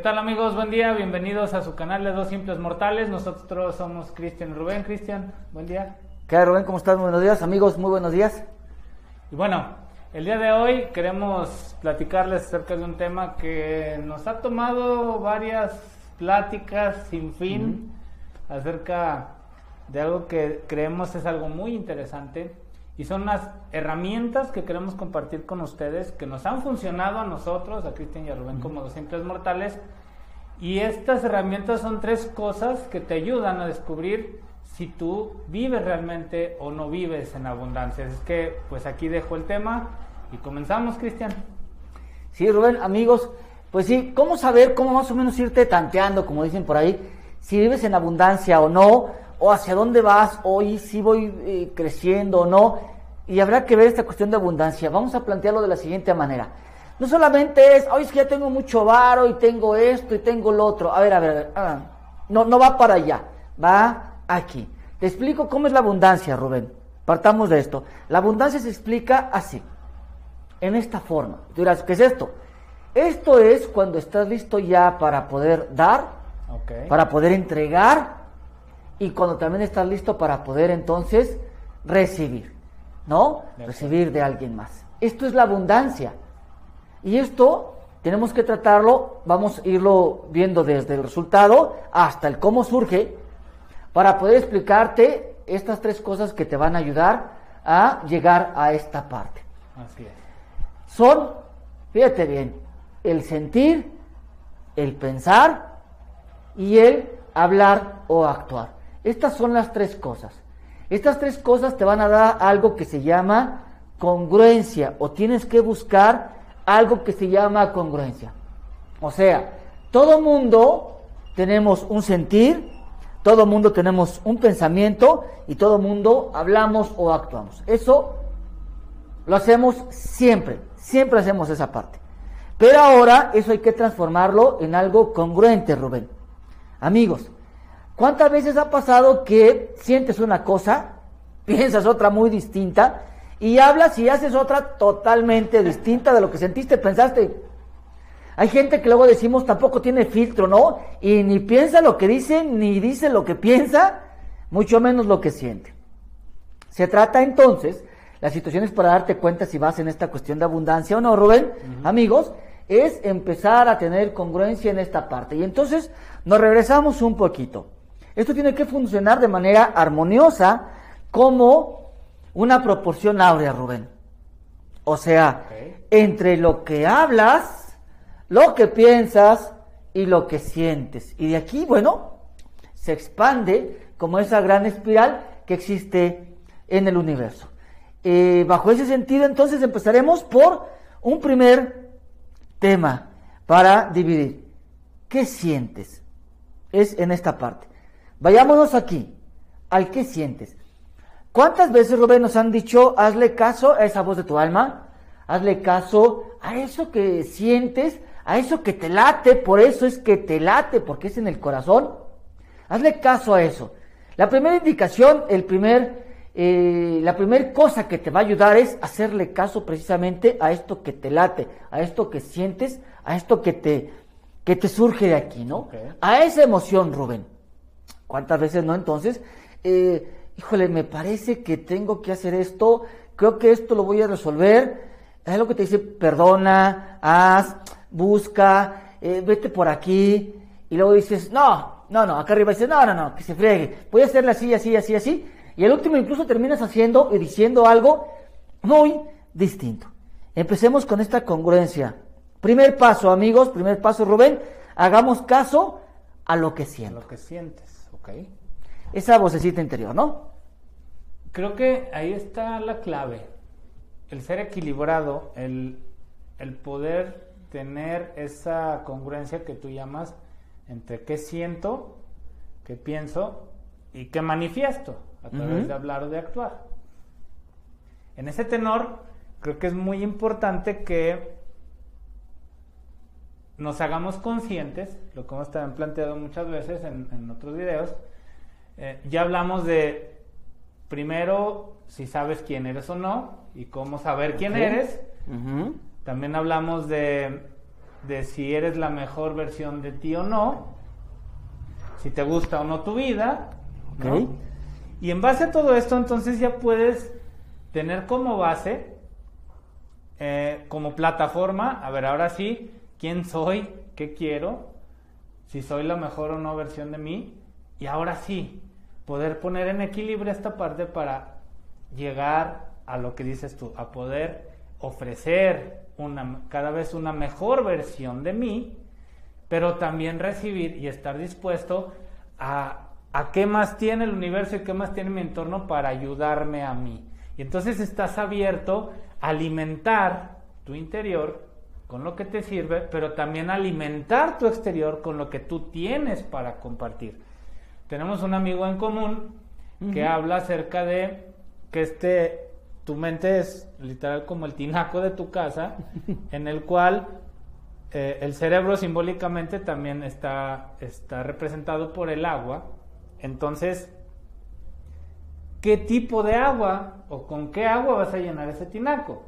¿Qué tal amigos? Buen día, bienvenidos a su canal de Dos Simples Mortales. Nosotros somos Cristian Rubén. Cristian, buen día. ¿Qué tal Rubén? ¿Cómo estás? Muy buenos días, amigos, muy buenos días. Y bueno, el día de hoy queremos platicarles acerca de un tema que nos ha tomado varias pláticas sin fin acerca de algo que creemos es algo muy interesante y son las herramientas que queremos compartir con ustedes que nos han funcionado a nosotros, a Cristian y a Rubén como dos simples mortales. Y estas herramientas son tres cosas que te ayudan a descubrir si tú vives realmente o no vives en abundancia. Es que pues aquí dejo el tema y comenzamos, Cristian. Sí, Rubén, amigos, pues sí, ¿cómo saber, cómo más o menos irte tanteando, como dicen por ahí, si vives en abundancia o no, o hacia dónde vas, hoy si voy eh, creciendo o no? y habrá que ver esta cuestión de abundancia. Vamos a plantearlo de la siguiente manera. No solamente es, hoy es que ya tengo mucho varo y tengo esto y tengo lo otro. A ver, a ver, a ver. No, no va para allá, va aquí. Te explico cómo es la abundancia, Rubén. Partamos de esto. La abundancia se explica así, en esta forma. Tú dirás, ¿qué es esto? Esto es cuando estás listo ya para poder dar, para poder entregar y cuando también estás listo para poder entonces recibir. ¿no? Recibir de alguien más. Esto es la abundancia. Y esto tenemos que tratarlo, vamos a irlo viendo desde el resultado hasta el cómo surge, para poder explicarte estas tres cosas que te van a ayudar a llegar a esta parte. Así es. Son, fíjate bien, el sentir, el pensar y el hablar o actuar. Estas son las tres cosas. Estas tres cosas te van a dar algo que se llama congruencia o tienes que buscar algo que se llama congruencia. O sea, todo mundo tenemos un sentir, todo mundo tenemos un pensamiento y todo mundo hablamos o actuamos. Eso lo hacemos siempre, siempre hacemos esa parte. Pero ahora eso hay que transformarlo en algo congruente, Rubén. Amigos, ¿Cuántas veces ha pasado que sientes una cosa, piensas otra muy distinta y hablas y haces otra totalmente distinta de lo que sentiste, pensaste? Hay gente que luego decimos tampoco tiene filtro, ¿no? Y ni piensa lo que dice, ni dice lo que piensa, mucho menos lo que siente. Se trata entonces, las situaciones para darte cuenta si vas en esta cuestión de abundancia o no, Rubén, amigos, es empezar a tener congruencia en esta parte. Y entonces nos regresamos un poquito. Esto tiene que funcionar de manera armoniosa como una proporción áurea, Rubén. O sea, entre lo que hablas, lo que piensas y lo que sientes. Y de aquí, bueno, se expande como esa gran espiral que existe en el universo. Eh, bajo ese sentido, entonces empezaremos por un primer tema para dividir. ¿Qué sientes? Es en esta parte. Vayámonos aquí, al que sientes. ¿Cuántas veces, Rubén, nos han dicho, hazle caso a esa voz de tu alma? Hazle caso a eso que sientes, a eso que te late, por eso es que te late, porque es en el corazón. Hazle caso a eso. La primera indicación, el primer, eh, la primera cosa que te va a ayudar es hacerle caso precisamente a esto que te late, a esto que sientes, a esto que te, que te surge de aquí, ¿no? A esa emoción, Rubén. ¿Cuántas veces no? Entonces, eh, híjole, me parece que tengo que hacer esto, creo que esto lo voy a resolver. Es lo que te dice, perdona, haz, busca, eh, vete por aquí. Y luego dices, no, no, no, acá arriba dices, no, no, no, que se friegue. Voy a hacerle así, así, así, así. Y el último incluso terminas haciendo y diciendo algo muy distinto. Empecemos con esta congruencia. Primer paso, amigos, primer paso, Rubén, hagamos caso a lo que. A lo que sientes. Esa vocecita interior, ¿no? Creo que ahí está la clave. El ser equilibrado, el, el poder tener esa congruencia que tú llamas entre qué siento, qué pienso y qué manifiesto a través de hablar o de actuar. En ese tenor, creo que es muy importante que nos hagamos conscientes, lo que hemos también planteado muchas veces en, otros videos, eh, ya hablamos de primero si sabes quién eres o no y cómo saber quién eres. También hablamos de de si eres la mejor versión de ti o no, si te gusta o no tu vida. ¿no? Y en base a todo esto, entonces ya puedes tener como base, eh, como plataforma, a ver, ahora sí, quién soy, qué quiero, si soy la mejor o no versión de mí, y ahora sí, poder poner en equilibrio esta parte para llegar a lo que dices tú, a poder ofrecer una, cada vez una mejor versión de mí, pero también recibir y estar dispuesto a, a qué más tiene el universo y qué más tiene mi entorno para ayudarme a mí. Y entonces estás abierto a alimentar tu interior con lo que te sirve, pero también alimentar tu exterior con lo que tú tienes para compartir. Tenemos un amigo en común que habla acerca de que este tu mente es literal como el tinaco de tu casa, en el cual eh, el cerebro simbólicamente también está, está representado por el agua. Entonces, ¿qué tipo de agua o con qué agua vas a llenar ese tinaco?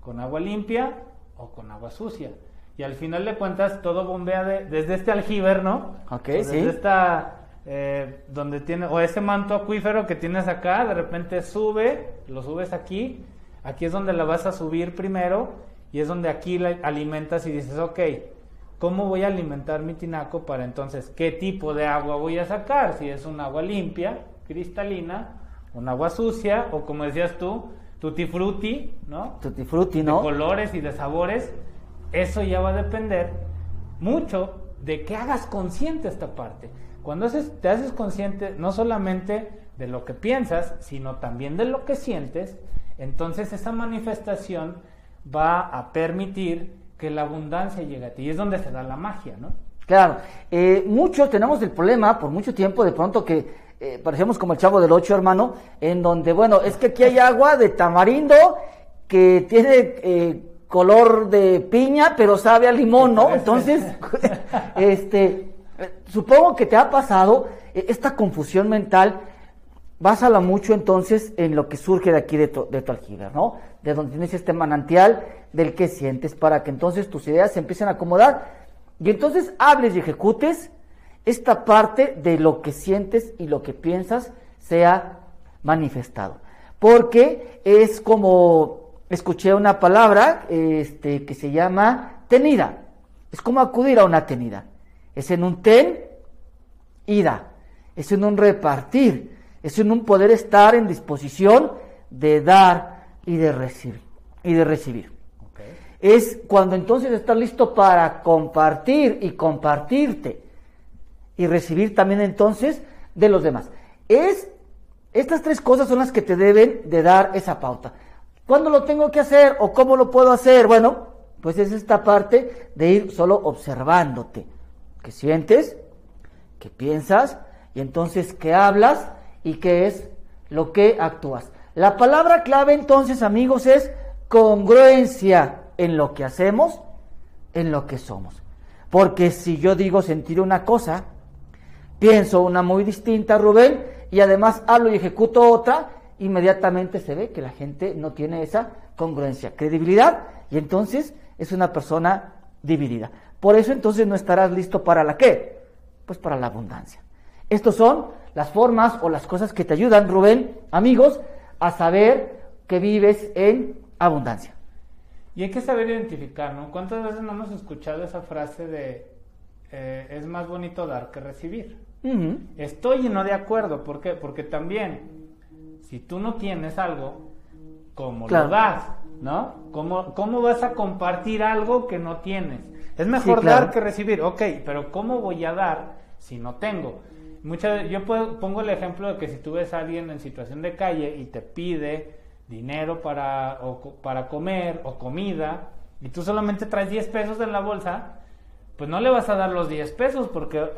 ¿Con agua limpia o con agua sucia? Y al final de cuentas todo bombea desde este aljiber, ¿no? Ok, desde esta eh, donde tiene, o ese manto acuífero que tienes acá, de repente sube, lo subes aquí, aquí es donde la vas a subir primero y es donde aquí la alimentas y dices, ok, ¿cómo voy a alimentar mi tinaco para entonces qué tipo de agua voy a sacar? Si es un agua limpia, cristalina, un agua sucia o como decías tú, tutti frutti, ¿no? Tutti frutti, ¿no? De colores y de sabores, eso ya va a depender mucho de que hagas consciente esta parte. Cuando te haces consciente no solamente de lo que piensas, sino también de lo que sientes, entonces esa manifestación va a permitir que la abundancia llegue a ti. Y es donde se da la magia, ¿no? Claro, eh, muchos tenemos el problema por mucho tiempo de pronto que eh, parecemos como el chavo del ocho, hermano, en donde, bueno, es que aquí hay agua de tamarindo que tiene eh, color de piña, pero sabe a limón, ¿no? Entonces, este, Supongo que te ha pasado eh, esta confusión mental. Básala mucho entonces en lo que surge de aquí de tu, de aljibe, ¿no? De donde tienes este manantial del que sientes para que entonces tus ideas se empiecen a acomodar y entonces hables y ejecutes esta parte de lo que sientes y lo que piensas sea manifestado. Porque es como escuché una palabra este, que se llama tenida. Es como acudir a una tenida es en un ten, ida, es en un repartir, es en un poder estar en disposición de dar y de recibir. Y de recibir. Es cuando entonces estás listo para compartir y compartirte y recibir también entonces de los demás. Es estas tres cosas son las que te deben de dar esa pauta. ¿Cuándo lo tengo que hacer o cómo lo puedo hacer? Bueno, pues es esta parte de ir solo observándote que sientes, que piensas y entonces que hablas y qué es lo que actúas. La palabra clave entonces, amigos, es congruencia en lo que hacemos, en lo que somos. Porque si yo digo sentir una cosa, pienso una muy distinta, Rubén, y además hablo y ejecuto otra, inmediatamente se ve que la gente no tiene esa congruencia, credibilidad, y entonces es una persona dividida. Por eso entonces no estarás listo para la qué? Pues para la abundancia. Estas son las formas o las cosas que te ayudan, Rubén, amigos, a saber que vives en abundancia. Y hay que saber identificar, ¿no? ¿Cuántas veces no hemos escuchado esa frase de eh, es más bonito dar que recibir? Estoy y no de acuerdo, ¿por qué? Porque también, si tú no tienes algo, ¿cómo lo das? ¿No? ¿Cómo, ¿Cómo vas a compartir algo que no tienes? Es mejor dar que recibir. Ok, pero ¿cómo voy a dar si no tengo? Muchas, yo pongo el ejemplo de que si tú ves a alguien en situación de calle y te pide dinero para, para comer o comida y tú solamente traes 10 pesos en la bolsa, pues no le vas a dar los 10 pesos porque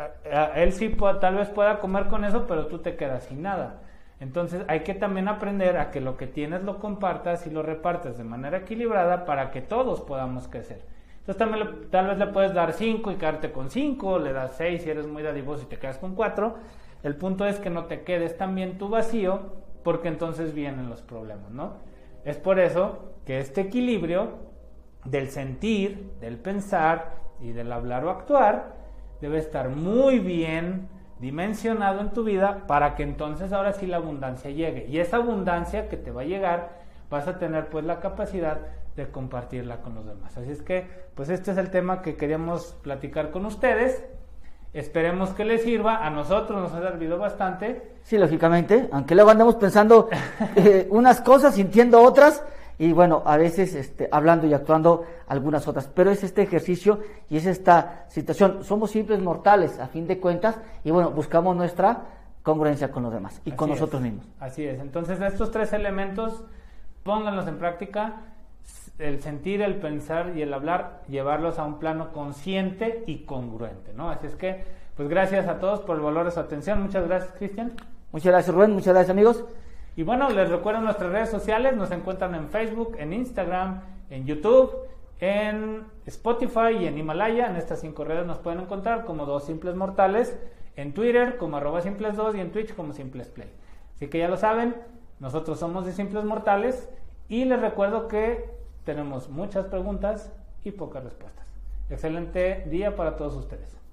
él sí tal vez pueda comer con eso, pero tú te quedas sin nada. Entonces hay que también aprender a que lo que tienes lo compartas y lo repartas de manera equilibrada para que todos podamos crecer. Entonces también tal vez le puedes dar 5 y quedarte con 5, le das 6 si eres muy dadivoso y te quedas con 4. El punto es que no te quedes también tu vacío porque entonces vienen los problemas, ¿no? Es por eso que este equilibrio del sentir, del pensar y del hablar o actuar debe estar muy bien dimensionado en tu vida para que entonces ahora sí la abundancia llegue. Y esa abundancia que te va a llegar, vas a tener pues la capacidad de compartirla con los demás. Así es que, pues este es el tema que queríamos platicar con ustedes. Esperemos que les sirva. A nosotros nos ha servido bastante. Sí, lógicamente, aunque luego andamos pensando eh, unas cosas, sintiendo otras, y bueno, a veces este, hablando y actuando algunas otras. Pero es este ejercicio y es esta situación. Somos simples mortales, a fin de cuentas, y bueno, buscamos nuestra congruencia con los demás y con nosotros mismos. Así es. Entonces, estos tres elementos, pónganlos en práctica. El sentir, el pensar y el hablar, llevarlos a un plano consciente y congruente, ¿no? Así es que, pues gracias a todos por el valor de su atención. Muchas gracias, Cristian. Muchas gracias, Rubén. Muchas gracias, amigos. Y bueno, les recuerdo nuestras redes sociales, nos encuentran en Facebook, en Instagram, en YouTube, en Spotify y en Himalaya. En estas cinco redes nos pueden encontrar como Dos Simples Mortales, en Twitter como arroba simples2 y en Twitch como simples play. Así que ya lo saben, nosotros somos de Simples Mortales y les recuerdo que tenemos muchas preguntas y pocas respuestas. Excelente día para todos ustedes.